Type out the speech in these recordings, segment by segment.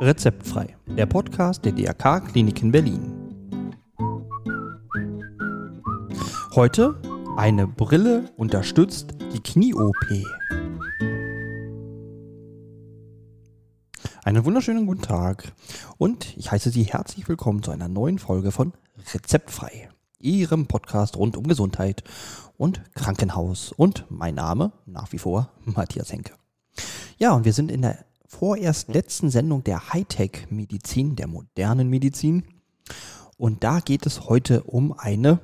Rezeptfrei, der Podcast der DRK Klinik in Berlin. Heute eine Brille unterstützt die Knie-OP. Einen wunderschönen guten Tag und ich heiße Sie herzlich willkommen zu einer neuen Folge von Rezeptfrei, Ihrem Podcast rund um Gesundheit und Krankenhaus. Und mein Name nach wie vor Matthias Henke. Ja, und wir sind in der vorerst letzten Sendung der Hightech-Medizin, der modernen Medizin. Und da geht es heute um eine,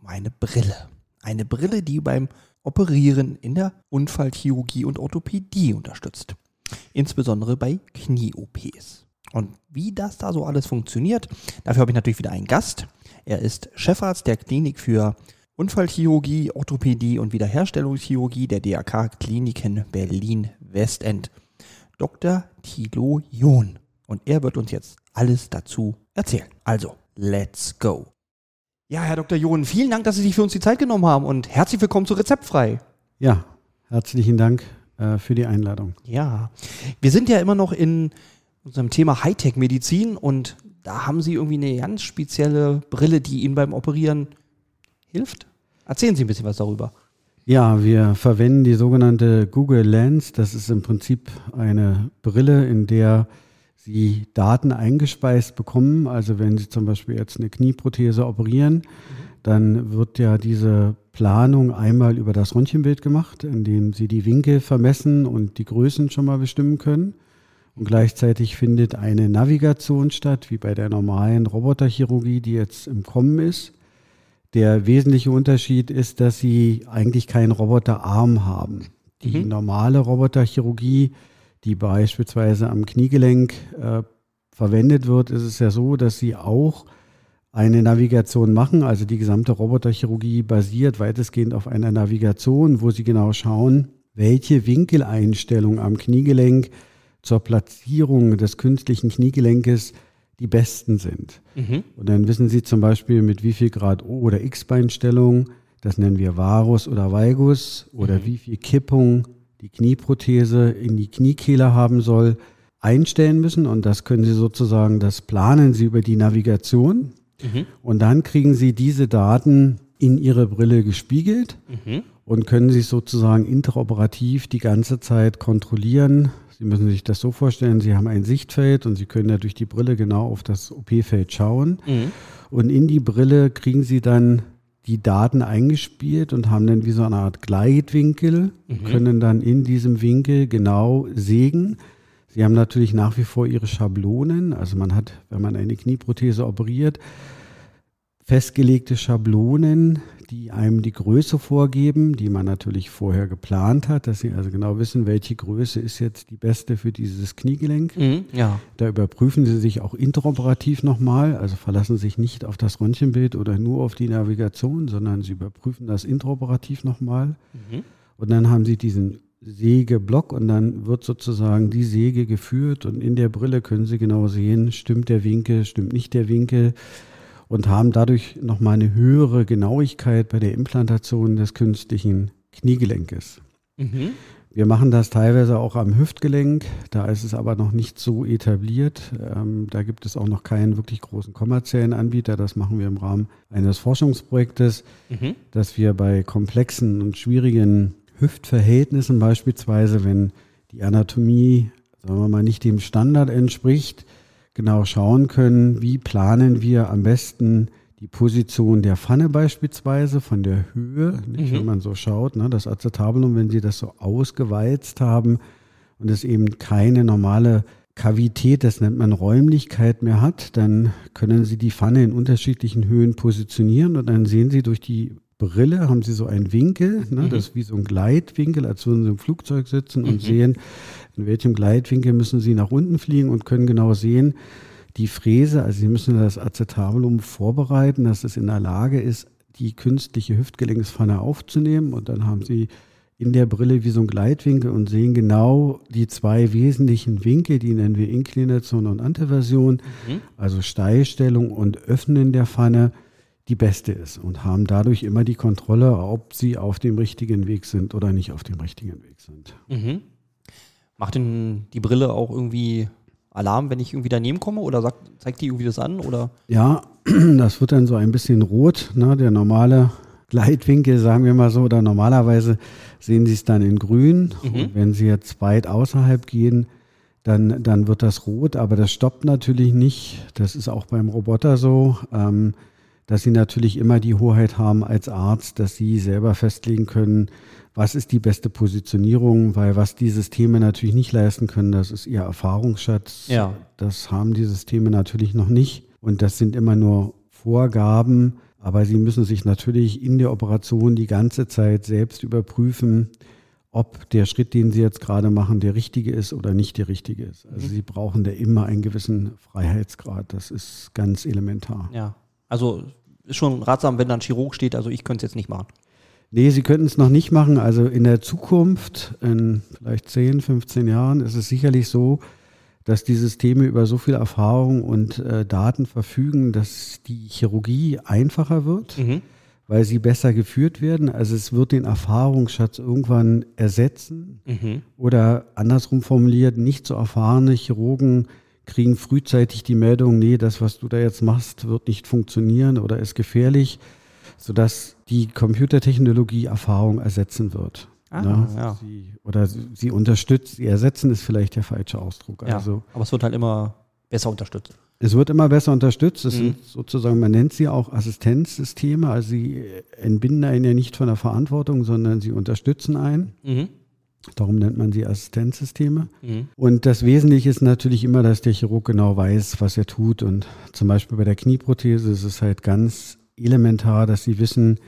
um eine Brille. Eine Brille, die beim Operieren in der Unfallchirurgie und Orthopädie unterstützt. Insbesondere bei Knie-OPs. Und wie das da so alles funktioniert, dafür habe ich natürlich wieder einen Gast. Er ist Chefarzt der Klinik für Unfallchirurgie, Orthopädie und Wiederherstellungschirurgie der DRK Kliniken Berlin Westend. Dr. Thilo John. Und er wird uns jetzt alles dazu erzählen. Also, let's go. Ja, Herr Dr. John, vielen Dank, dass Sie sich für uns die Zeit genommen haben und herzlich willkommen zu Rezeptfrei. Ja, herzlichen Dank äh, für die Einladung. Ja, wir sind ja immer noch in unserem Thema Hightech-Medizin und da haben Sie irgendwie eine ganz spezielle Brille, die Ihnen beim Operieren hilft. Erzählen Sie ein bisschen was darüber. Ja, wir verwenden die sogenannte Google Lens. Das ist im Prinzip eine Brille, in der Sie Daten eingespeist bekommen. Also wenn Sie zum Beispiel jetzt eine Knieprothese operieren, dann wird ja diese Planung einmal über das Röntgenbild gemacht, indem Sie die Winkel vermessen und die Größen schon mal bestimmen können. Und gleichzeitig findet eine Navigation statt, wie bei der normalen Roboterchirurgie, die jetzt im Kommen ist. Der wesentliche Unterschied ist, dass sie eigentlich keinen Roboterarm haben. Die mhm. normale Roboterchirurgie, die beispielsweise am Kniegelenk äh, verwendet wird, ist es ja so, dass sie auch eine Navigation machen. Also die gesamte Roboterchirurgie basiert weitestgehend auf einer Navigation, wo sie genau schauen, welche Winkeleinstellung am Kniegelenk zur Platzierung des künstlichen Kniegelenkes die besten sind. Mhm. Und dann wissen Sie zum Beispiel, mit wie viel Grad O- oder X-Beinstellung, das nennen wir Varus oder Valgus, oder mhm. wie viel Kippung die Knieprothese in die Kniekehle haben soll, einstellen müssen. Und das können Sie sozusagen, das planen Sie über die Navigation. Mhm. Und dann kriegen Sie diese Daten in Ihre Brille gespiegelt mhm. Und können sich sozusagen interoperativ die ganze Zeit kontrollieren, Sie müssen sich das so vorstellen, Sie haben ein Sichtfeld und Sie können ja durch die Brille genau auf das OP-Feld schauen. Mhm. Und in die Brille kriegen Sie dann die Daten eingespielt und haben dann wie so eine Art Gleitwinkel, mhm. können dann in diesem Winkel genau sägen. Sie haben natürlich nach wie vor Ihre Schablonen. Also man hat, wenn man eine Knieprothese operiert, festgelegte Schablonen, die einem die Größe vorgeben, die man natürlich vorher geplant hat, dass sie also genau wissen, welche Größe ist jetzt die beste für dieses Kniegelenk. Mhm, ja. Da überprüfen sie sich auch interoperativ nochmal, also verlassen sich nicht auf das Röntgenbild oder nur auf die Navigation, sondern sie überprüfen das interoperativ nochmal. Mhm. Und dann haben sie diesen Sägeblock und dann wird sozusagen die Säge geführt und in der Brille können Sie genau sehen, stimmt der Winkel, stimmt nicht der Winkel und haben dadurch nochmal eine höhere Genauigkeit bei der Implantation des künstlichen Kniegelenkes. Mhm. Wir machen das teilweise auch am Hüftgelenk, da ist es aber noch nicht so etabliert. Ähm, da gibt es auch noch keinen wirklich großen kommerziellen Anbieter. Das machen wir im Rahmen eines Forschungsprojektes, mhm. dass wir bei komplexen und schwierigen Hüftverhältnissen beispielsweise, wenn die Anatomie, sagen wir mal, nicht dem Standard entspricht, genau schauen können, wie planen wir am besten die Position der Pfanne beispielsweise von der Höhe, nicht, mhm. wenn man so schaut, ne, das Acetabulum, wenn Sie das so ausgewalzt haben und es eben keine normale Kavität, das nennt man Räumlichkeit mehr hat, dann können Sie die Pfanne in unterschiedlichen Höhen positionieren und dann sehen Sie durch die Brille, haben Sie so einen Winkel, ne, mhm. das ist wie so ein Gleitwinkel, als würden Sie im Flugzeug sitzen und mhm. sehen, in welchem Gleitwinkel müssen Sie nach unten fliegen und können genau sehen, die Fräse, also Sie müssen das Acetabulum vorbereiten, dass es in der Lage ist, die künstliche Hüftgelenkspfanne aufzunehmen und dann haben Sie in der Brille wie so ein Gleitwinkel und sehen genau die zwei wesentlichen Winkel, die nennen wir Inklination und Anteversion, mhm. also Steilstellung und Öffnen der Pfanne, die beste ist und haben dadurch immer die Kontrolle, ob sie auf dem richtigen Weg sind oder nicht auf dem richtigen Weg sind. Mhm. Macht denn die Brille auch irgendwie Alarm, wenn ich irgendwie daneben komme oder sagt, zeigt die irgendwie das an? Oder? Ja, das wird dann so ein bisschen rot. Ne? Der normale Gleitwinkel, sagen wir mal so, oder normalerweise sehen Sie es dann in grün. Mhm. wenn Sie jetzt weit außerhalb gehen, dann, dann wird das rot, aber das stoppt natürlich nicht. Das ist auch beim Roboter so, ähm, dass Sie natürlich immer die Hoheit haben als Arzt, dass Sie selber festlegen können, was ist die beste Positionierung, weil was die Systeme natürlich nicht leisten können, das ist ihr Erfahrungsschatz. Ja. Das haben die Systeme natürlich noch nicht. Und das sind immer nur Vorgaben, aber sie müssen sich natürlich in der Operation die ganze Zeit selbst überprüfen, ob der Schritt, den sie jetzt gerade machen, der richtige ist oder nicht der richtige ist. Also mhm. sie brauchen da immer einen gewissen Freiheitsgrad. Das ist ganz elementar. Ja, also ist schon ratsam, wenn da ein Chirurg steht. Also ich könnte es jetzt nicht machen. Nee, Sie könnten es noch nicht machen. Also in der Zukunft, in vielleicht 10, 15 Jahren, ist es sicherlich so, dass die Systeme über so viel Erfahrung und äh, Daten verfügen, dass die Chirurgie einfacher wird, mhm. weil sie besser geführt werden. Also es wird den Erfahrungsschatz irgendwann ersetzen mhm. oder andersrum formuliert, nicht so erfahrene Chirurgen kriegen frühzeitig die Meldung, nee, das, was du da jetzt machst, wird nicht funktionieren oder ist gefährlich sodass die Computertechnologie Erfahrung ersetzen wird. Ah, ne? ja. sie, oder sie, sie, unterstützt, sie ersetzen ist vielleicht der falsche Ausdruck. Ja, also, aber es wird halt immer besser unterstützt. Es wird immer besser unterstützt. Es mhm. sind sozusagen, man nennt sie auch Assistenzsysteme. Also sie entbinden einen ja nicht von der Verantwortung, sondern sie unterstützen einen. Mhm. Darum nennt man sie Assistenzsysteme. Mhm. Und das Wesentliche ist natürlich immer, dass der Chirurg genau weiß, was er tut. Und zum Beispiel bei der Knieprothese ist es halt ganz elementar, dass sie wissen,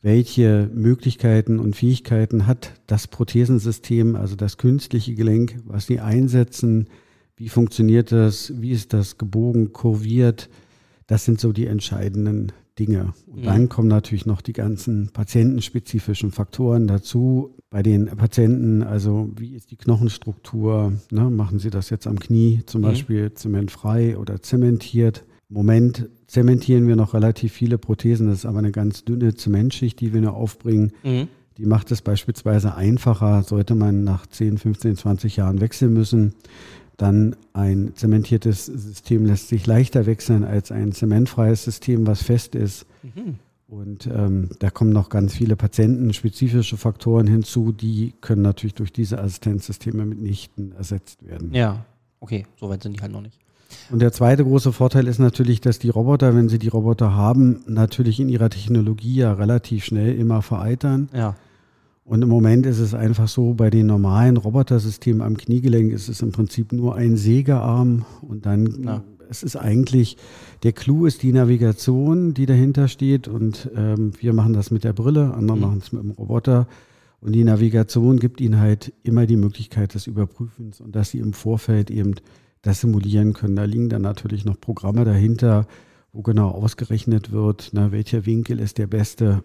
welche Möglichkeiten und Fähigkeiten hat das Prothesensystem, also das künstliche Gelenk, was sie einsetzen, wie funktioniert das, wie ist das gebogen, kurviert. Das sind so die entscheidenden Dinge. Und mhm. dann kommen natürlich noch die ganzen patientenspezifischen Faktoren dazu. Bei den Patienten, also wie ist die Knochenstruktur? Ne? Machen Sie das jetzt am Knie zum mhm. Beispiel zementfrei oder zementiert? Im Moment zementieren wir noch relativ viele Prothesen. Das ist aber eine ganz dünne Zementschicht, die wir nur aufbringen. Mhm. Die macht es beispielsweise einfacher, sollte man nach 10, 15, 20 Jahren wechseln müssen. Dann ein zementiertes System lässt sich leichter wechseln als ein zementfreies System, was fest ist. Mhm. Und ähm, da kommen noch ganz viele patientenspezifische Faktoren hinzu, die können natürlich durch diese Assistenzsysteme mitnichten ersetzt werden. Ja, okay, soweit sind die halt noch nicht. Und der zweite große Vorteil ist natürlich, dass die Roboter, wenn sie die Roboter haben, natürlich in ihrer Technologie ja relativ schnell immer vereitern. Ja. Und im Moment ist es einfach so, bei den normalen Robotersystemen am Kniegelenk ist es im Prinzip nur ein Sägearm und dann, ja. es ist eigentlich, der Clou ist die Navigation, die dahinter steht und ähm, wir machen das mit der Brille, andere mhm. machen es mit dem Roboter. Und die Navigation gibt ihnen halt immer die Möglichkeit des Überprüfens und dass sie im Vorfeld eben das simulieren können. Da liegen dann natürlich noch Programme dahinter, wo genau ausgerechnet wird, na, welcher Winkel ist der beste.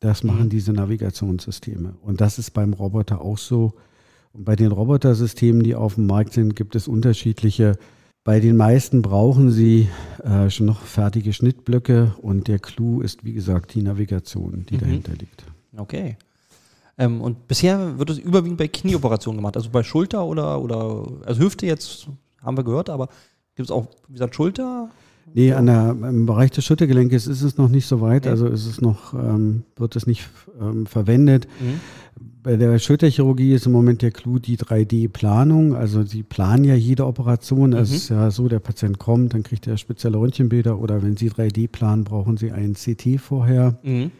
Das machen mhm. diese Navigationssysteme. Und das ist beim Roboter auch so. Und bei den Robotersystemen, die auf dem Markt sind, gibt es unterschiedliche. Bei den meisten brauchen sie äh, schon noch fertige Schnittblöcke und der Clou ist, wie gesagt, die Navigation, die mhm. dahinter liegt. Okay. Ähm, und bisher wird es überwiegend bei Knieoperationen gemacht, also bei Schulter oder, oder also Hüfte jetzt haben wir gehört, aber gibt es auch, wie gesagt, Schulter? Nee, an der, im Bereich des Schultergelenkes ist es noch nicht so weit, okay. also ist es noch, ähm, wird es nicht ähm, verwendet. Mhm. Bei der Schulterchirurgie ist im Moment der Clou die 3D-Planung. Also sie planen ja jede Operation. Also mhm. es ist ja so, der Patient kommt, dann kriegt er spezielle Röntgenbilder oder wenn sie 3D planen, brauchen sie ein CT vorher. Mhm.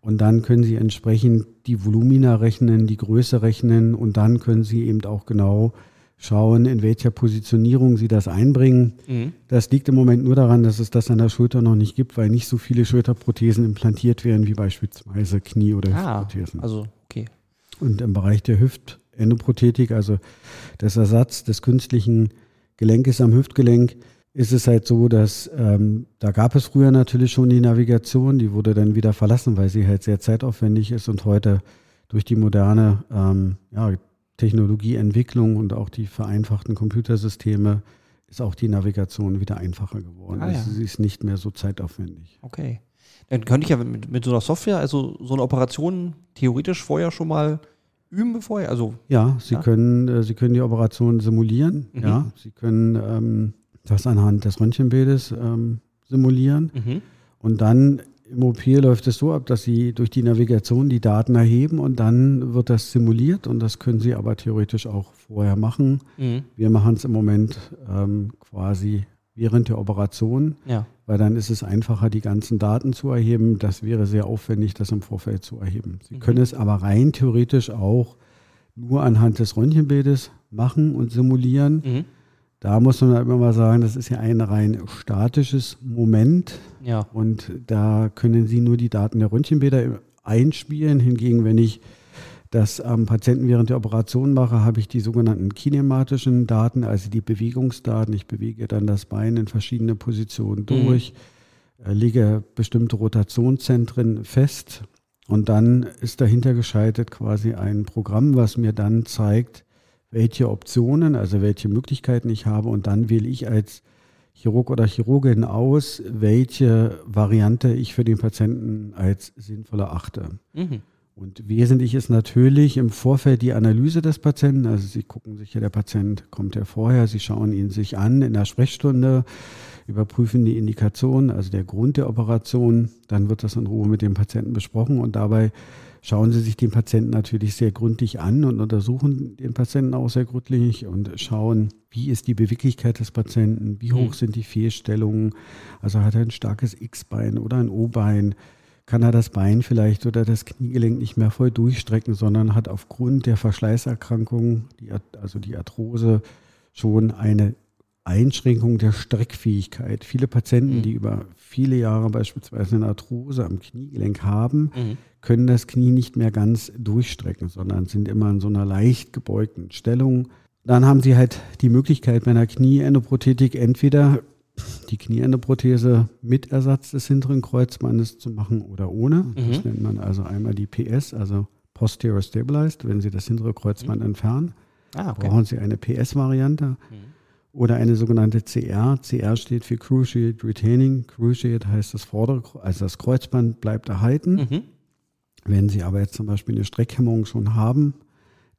Und dann können Sie entsprechend die Volumina rechnen, die Größe rechnen und dann können Sie eben auch genau schauen, in welcher Positionierung sie das einbringen. Mhm. Das liegt im Moment nur daran, dass es das an der Schulter noch nicht gibt, weil nicht so viele Schulterprothesen implantiert werden wie beispielsweise Knie- oder ah, Hüftprothesen. Also, okay. Und im Bereich der Hüftendoprothetik, also des Ersatz des künstlichen Gelenkes am Hüftgelenk, ist es halt so, dass ähm, da gab es früher natürlich schon die Navigation, die wurde dann wieder verlassen, weil sie halt sehr zeitaufwendig ist und heute durch die moderne ähm, ja, Technologieentwicklung und auch die vereinfachten Computersysteme ist auch die Navigation wieder einfacher geworden. Ah, ja. also sie ist nicht mehr so zeitaufwendig. Okay. Dann könnte ich ja mit, mit so einer Software, also so eine Operation theoretisch vorher schon mal üben vorher? Also, ja, Sie, Ja. Können, äh, Sie können die Operation simulieren. Mhm. Ja, Sie können ähm, das anhand des Röntgenbildes ähm, simulieren. mhm. Und dann im OP läuft es so ab, dass Sie durch die Navigation die Daten erheben und dann wird das simuliert und das können Sie aber theoretisch auch vorher machen. Mhm. Wir machen es im Moment ähm, quasi während der Operation, ja. weil dann ist es einfacher, die ganzen Daten zu erheben. Das wäre sehr aufwendig, das im Vorfeld zu erheben. Sie Mhm. können es aber rein theoretisch auch nur anhand des Röntgenbildes machen und simulieren. Mhm. Da muss man immer mal sagen, das ist ja ein rein statisches Moment. Ja. Und da können Sie nur die Daten der Röntgenbilder einspielen. Hingegen, wenn ich das am Patienten während der Operation mache, habe ich die sogenannten kinematischen Daten, also die Bewegungsdaten. Ich bewege dann das Bein in verschiedene Positionen durch, äh, lege bestimmte Rotationszentren fest und dann ist dahinter geschaltet quasi ein Programm, was mir dann zeigt, welche Optionen, also welche Möglichkeiten ich habe und dann wähle ich als Chirurg oder Chirurgin aus, welche Variante ich für den Patienten als sinnvoll erachte. Mhm. Und wesentlich ist natürlich im Vorfeld die Analyse des Patienten. Also Sie gucken sich ja, der Patient kommt ja vorher, Sie schauen ihn sich an in der Sprechstunde, überprüfen die Indikation, also der Grund der Operation. Dann wird das in Ruhe mit dem Patienten besprochen und dabei schauen Sie sich den Patienten natürlich sehr gründlich an und untersuchen den Patienten auch sehr gründlich und schauen, wie ist die Beweglichkeit des Patienten, wie hoch Mhm. sind die Fehlstellungen, also hat er ein starkes X-Bein oder ein O-Bein, kann er das Bein vielleicht oder das Kniegelenk nicht mehr voll durchstrecken, sondern hat aufgrund der Verschleißerkrankung, die, also die Arthrose, schon eine Einschränkung der Streckfähigkeit. Viele Patienten, Mhm. die über viele Jahre beispielsweise eine Arthrose am Kniegelenk haben, Mhm. können das Knie nicht mehr ganz durchstrecken, sondern sind immer in so einer leicht gebeugten Stellung. Dann haben sie halt die Möglichkeit bei einer Knieendoprothetik entweder die Knieendoprothese mit Ersatz des hinteren Kreuzbandes zu machen oder ohne. Das Mhm. nennt man also einmal die PS, also Posterior Stabilized, wenn Sie das hintere Kreuzband entfernen. Ah, okay. Brauchen Sie eine PS-Variante Mhm. Oder eine sogenannte CR. CR steht für Cruciate Retaining. Cruciate heißt das vordere, also das Kreuzband bleibt erhalten. Mhm. Wenn Sie aber jetzt zum Beispiel eine Streckhemmung schon haben,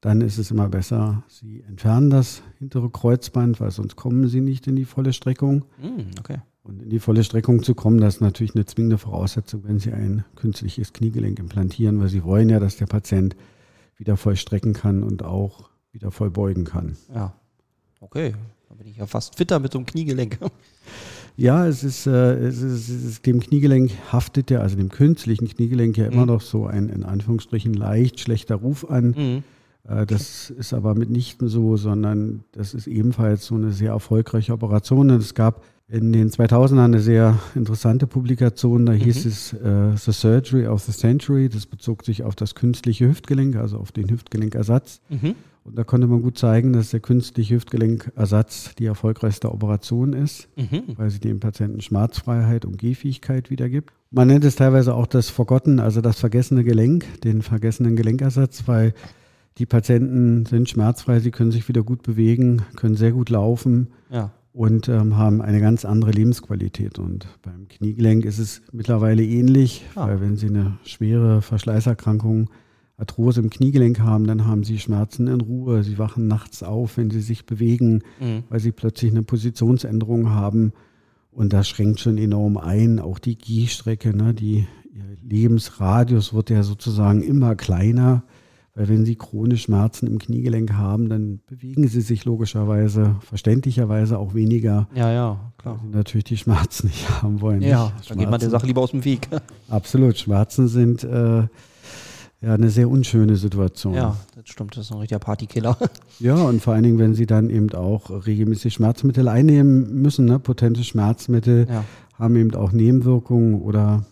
dann ist es immer besser, Sie entfernen das hintere Kreuzband, weil sonst kommen Sie nicht in die volle Streckung. Mhm. Okay. Und in die volle Streckung zu kommen, das ist natürlich eine zwingende Voraussetzung, wenn Sie ein künstliches Kniegelenk implantieren, weil Sie wollen ja, dass der Patient wieder voll strecken kann und auch wieder voll beugen kann. Ja. Okay. Da bin ich ja fast fitter mit so einem Kniegelenk. Ja, es ist, äh, es ist, es ist dem Kniegelenk haftet ja, also dem künstlichen Kniegelenk ja immer Mhm. noch so ein in Anführungsstrichen leicht schlechter Ruf an. Mhm. Äh, Das ist aber mitnichten so, sondern das ist ebenfalls so eine sehr erfolgreiche Operation. Und es gab in den 2000ern eine sehr interessante Publikation, da hieß Mhm. es äh, The Surgery of the Century. Das bezog sich auf das künstliche Hüftgelenk, also auf den Hüftgelenkersatz. Mhm. Und da konnte man gut zeigen, dass der künstliche Hüftgelenkersatz die erfolgreichste Operation ist Mhm. weil sie dem Patienten Schmerzfreiheit und Gehfähigkeit wiedergibt. Man nennt es teilweise auch das Forgotten, also das vergessene Gelenk, den vergessenen Gelenkersatz, weil die Patienten sind schmerzfrei, sie können sich wieder gut bewegen, können sehr gut laufen Ja. Und ähm, haben eine ganz andere Lebensqualität. Und beim Kniegelenk ist es mittlerweile ähnlich, Ah. weil wenn Sie eine schwere Verschleißerkrankung, Arthrose im Kniegelenk haben, dann haben Sie Schmerzen in Ruhe, Sie wachen nachts auf, wenn Sie sich bewegen Mhm. weil sie plötzlich eine Positionsänderung haben. Und das schränkt schon enorm ein. Auch die Gehstrecke, ne, die, ihr Lebensradius wird ja sozusagen immer kleiner. Weil wenn sie chronisch Schmerzen im Kniegelenk haben, dann bewegen sie sich logischerweise, verständlicherweise auch weniger, Ja, ja, weil klar. sie natürlich die Schmerzen nicht haben wollen. Ja, nicht? dann geht man der Schmerzen- Sache lieber aus dem Weg. Absolut. Schmerzen sind äh, ja eine sehr unschöne Situation. Ja, das stimmt. Das ist ein richtiger Partykiller. Ja, und vor allen Dingen, wenn sie dann eben auch regelmäßig Schmerzmittel einnehmen müssen, ne? potente Schmerzmittel Ja. haben eben auch Nebenwirkungen oder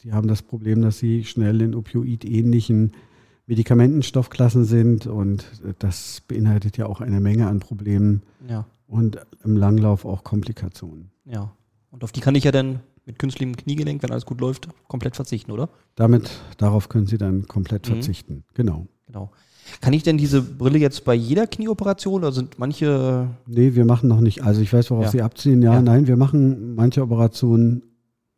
sie haben das Problem, dass sie schnell in opioidähnlichen Medikamentenstoffklassen sind und das beinhaltet ja auch eine Menge an Problemen Ja. und im Langlauf auch Komplikationen. Ja. Und auf die kann ich ja dann mit künstlichem Kniegelenk, wenn alles gut läuft, komplett verzichten, oder? Damit, darauf können sie dann komplett Mhm. verzichten. Genau. Genau. Kann ich denn diese Brille jetzt bei jeder Knieoperation oder sind manche. Nee, wir machen noch nicht. Also ich weiß, worauf Ja. Sie abziehen. Ja, Ja. nein, wir machen manche Operationen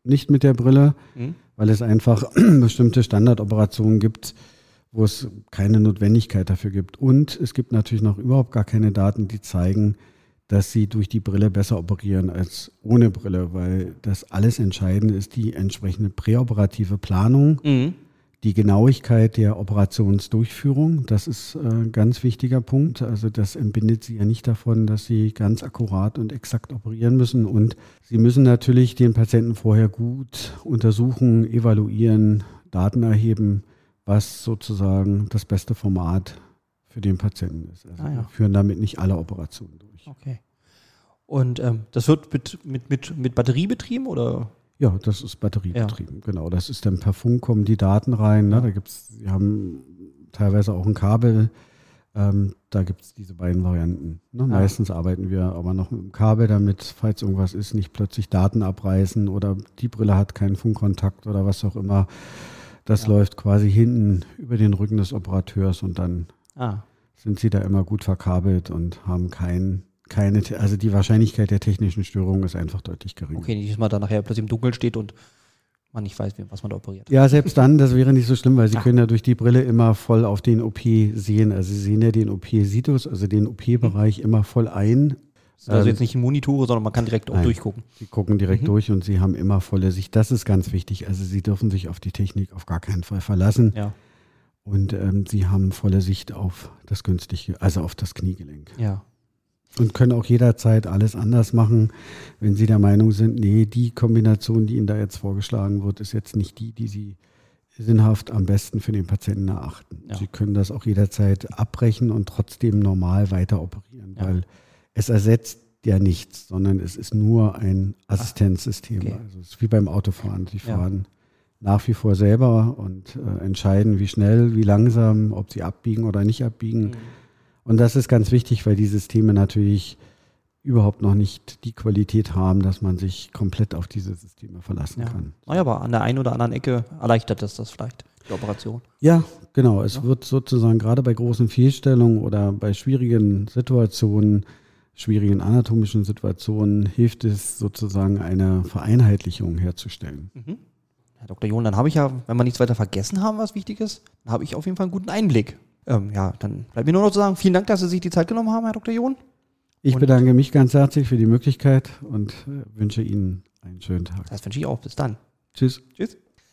nicht mit der Brille. Hm? weil es einfach bestimmte Standardoperationen gibt, wo es keine Notwendigkeit dafür gibt. Und es gibt natürlich noch überhaupt gar keine Daten, die zeigen, dass sie durch die Brille besser operieren als ohne Brille, weil das alles Entscheidende ist die entsprechende präoperative Planung, Mhm. die Genauigkeit der Operationsdurchführung. Das ist äh, ein ganz wichtiger Punkt. Also das entbindet sie ja nicht davon, dass sie ganz akkurat und exakt operieren müssen. Und sie müssen natürlich den Patienten vorher gut untersuchen, evaluieren, Daten erheben, was sozusagen das beste Format für den Patienten ist. Also Ah, ja. wir führen damit nicht alle Operationen durch. Okay. Und ähm, das wird mit, mit, mit, mit Batterie betrieben oder? Ja, das ist batteriebetrieben, genau. Das ist dann per Funk kommen die Daten rein. Ne? Da gibt's, wir haben teilweise auch ein Kabel. Ähm, da gibt es diese beiden Varianten. Ne? Meistens arbeiten wir aber noch mit dem Kabel, damit, falls irgendwas ist, nicht plötzlich Daten abreißen oder die Brille hat keinen Funkkontakt oder was auch immer. Das Ja. läuft quasi hinten über den Rücken des Operateurs und dann Ah, sind sie da immer gut verkabelt und haben kein, keine, also die Wahrscheinlichkeit der technischen Störung ist einfach deutlich geringer. okay, nicht, dass man da nachher plötzlich im Dunkeln steht und man nicht weiß, was man da operiert. Ja, selbst dann, das wäre nicht so schlimm, weil Sie Ah. können ja durch die Brille immer voll auf den OP sehen. Also Sie sehen ja den OP-Situs, also den OP-Bereich immer voll ein. Das also Ähm, jetzt nicht Monitore, sondern man kann direkt auch nein. durchgucken. Sie gucken direkt Mhm. durch und Sie haben immer volle Sicht. Das ist ganz wichtig. Also Sie dürfen sich auf die Technik auf gar keinen Fall verlassen. Ja, Und ähm, Sie haben volle Sicht auf das günstige, also auf das Kniegelenk. ja. Und können auch jederzeit alles anders machen, wenn Sie der Meinung sind, nee, die Kombination, die Ihnen da jetzt vorgeschlagen wird, ist jetzt nicht die, die Sie sinnhaft am besten für den Patienten erachten. Ja. Sie können das auch jederzeit abbrechen und trotzdem normal weiter operieren, Ja. weil es ersetzt ja nichts, sondern es ist nur ein Assistenzsystem. okay. Also es ist wie beim Autofahren. Sie Ja. fahren nach wie vor selber und äh, entscheiden, wie schnell, wie langsam, ob sie abbiegen oder nicht abbiegen. Und das ist ganz wichtig, weil die Systeme natürlich überhaupt noch nicht die Qualität haben, dass man sich komplett auf diese Systeme verlassen Ja. kann. Naja, aber an der einen oder anderen Ecke erleichtert das das vielleicht, die Operation. Ja, genau. Es Ja. wird sozusagen gerade bei großen Fehlstellungen oder bei schwierigen Situationen, schwierigen anatomischen Situationen, hilft es sozusagen eine Vereinheitlichung herzustellen. Mhm. Herr Dr. John, dann habe ich ja, wenn wir nichts weiter vergessen haben, was wichtig ist, dann habe ich auf jeden Fall einen guten Einblick. Ähm, ja, dann bleibt mir nur noch zu sagen, vielen Dank, dass Sie sich die Zeit genommen haben, Herr Dr. John. Ich Und- bedanke mich ganz herzlich für die Möglichkeit und äh, wünsche Ihnen einen schönen Tag. Das wünsche ich auch. Bis dann. Tschüss. Tschüss.